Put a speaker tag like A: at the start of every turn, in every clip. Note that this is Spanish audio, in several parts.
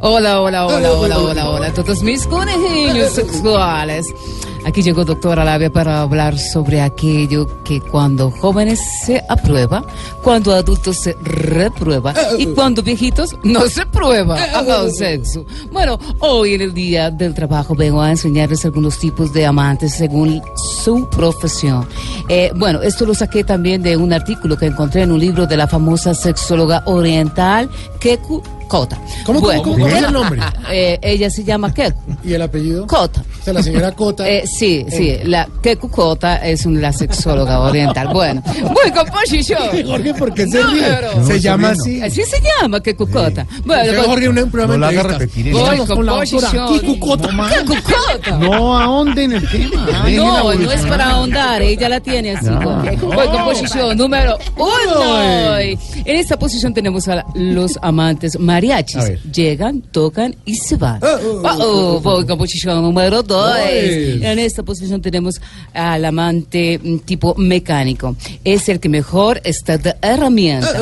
A: Hola, hola, hola, hola, hola, hola, todos mis conejillos sexuales. Aquí llegó doctora Labia para hablar sobre aquello que cuando jóvenes se aprueba, cuando adultos se reprueba y cuando viejitos no se prueba el sexo. Bueno, hoy en el Día del Trabajo vengo a enseñarles algunos tipos de amantes según su profesión. Eh, bueno, esto lo saqué también de un artículo que encontré en un libro de la famosa sexóloga oriental Keku Kota.
B: ¿Cómo,
A: Bueno,
B: cómo, cómo es el nombre?
A: eh, ella se llama Keku
B: ¿Y el apellido?
A: Kota.
B: Sea, la señora Cota.
A: Eh, sí, sí, la Keku Kota es una sexóloga oriental. Bueno, muy composición.
B: Jorge, ¿por qué se
A: No, pero-
B: Se
C: No,
B: llama así.
A: Así se llama Keku Kota. Bueno, pues,
B: Jorge, un, programa
C: No la
B: de
C: repetir.
A: Voy
B: Estamos con la doctora. Kiku Cota.
A: Keku Kota.
C: No ahonden el tema.
A: No, no es para ahondar, ella la tiene así. Voy con posición número uno. En esta posición tenemos a los amantes mariachis. Llegan, tocan y se van. Oh, oh, voy con posición número dos. En esta posición tenemos al amante mm, tipo mecánico. Es el que mejor está de herramienta.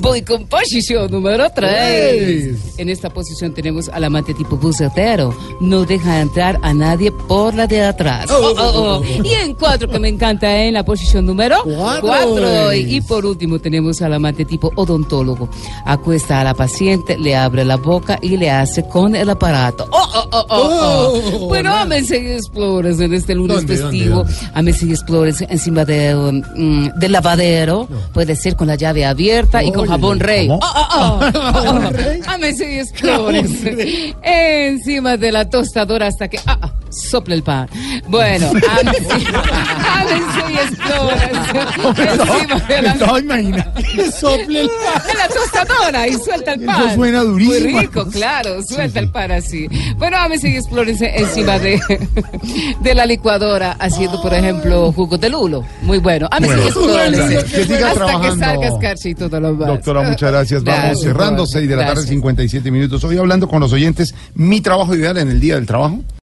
A: Voy con posición número tres. En esta posición tenemos al amante tipo bucetero. No deja entrar a nadie por la de atrás.
B: Oh,
A: Oh, oh, oh. Y en cuatro, que me encanta, en la posición número
B: Cuatro.
A: cuatro. Y por último tenemos al amante tipo odontólogo. Acuesta a la paciente, le abre la boca y le hace con el aparato. Oh, oh, oh, oh, oh.
B: Oh,
A: Bueno,
B: no.
A: ámense y explores en este lunes
B: ¿Dónde,
A: festivo. Ámense y explores encima de, um, del lavadero. Puede ser con la llave abierta y con jabón rey.
C: ¿cómo?
A: Oh, oh, oh.
B: ¿Jabón rey?
A: Ámense y explores encima de la tostadora hasta que ah, ah, sople el pan. Bueno, ámense, y explores de
C: No, imagina.
B: Que sople el
A: de la tostadora y suelta el
C: Eso
A: pan.
C: suena durísimo.
A: Muy rico, claro, suelta el pan así. Bueno, ámense y explórense encima de, de la licuadora haciendo, por ejemplo, jugos de lulo. Muy bueno.
C: Bueno,
A: explórense.
C: que siga
A: hasta
C: trabajando.
A: que salga escarcha y todo lo más.
C: Doctora, muchas gracias. Vamos
A: Gracias,
C: cerrando,
A: Jorge.
C: 6 de la tarde,
A: Gracias.
C: 57 minutos. Hoy hablando con los oyentes, mi trabajo ideal en el día del trabajo.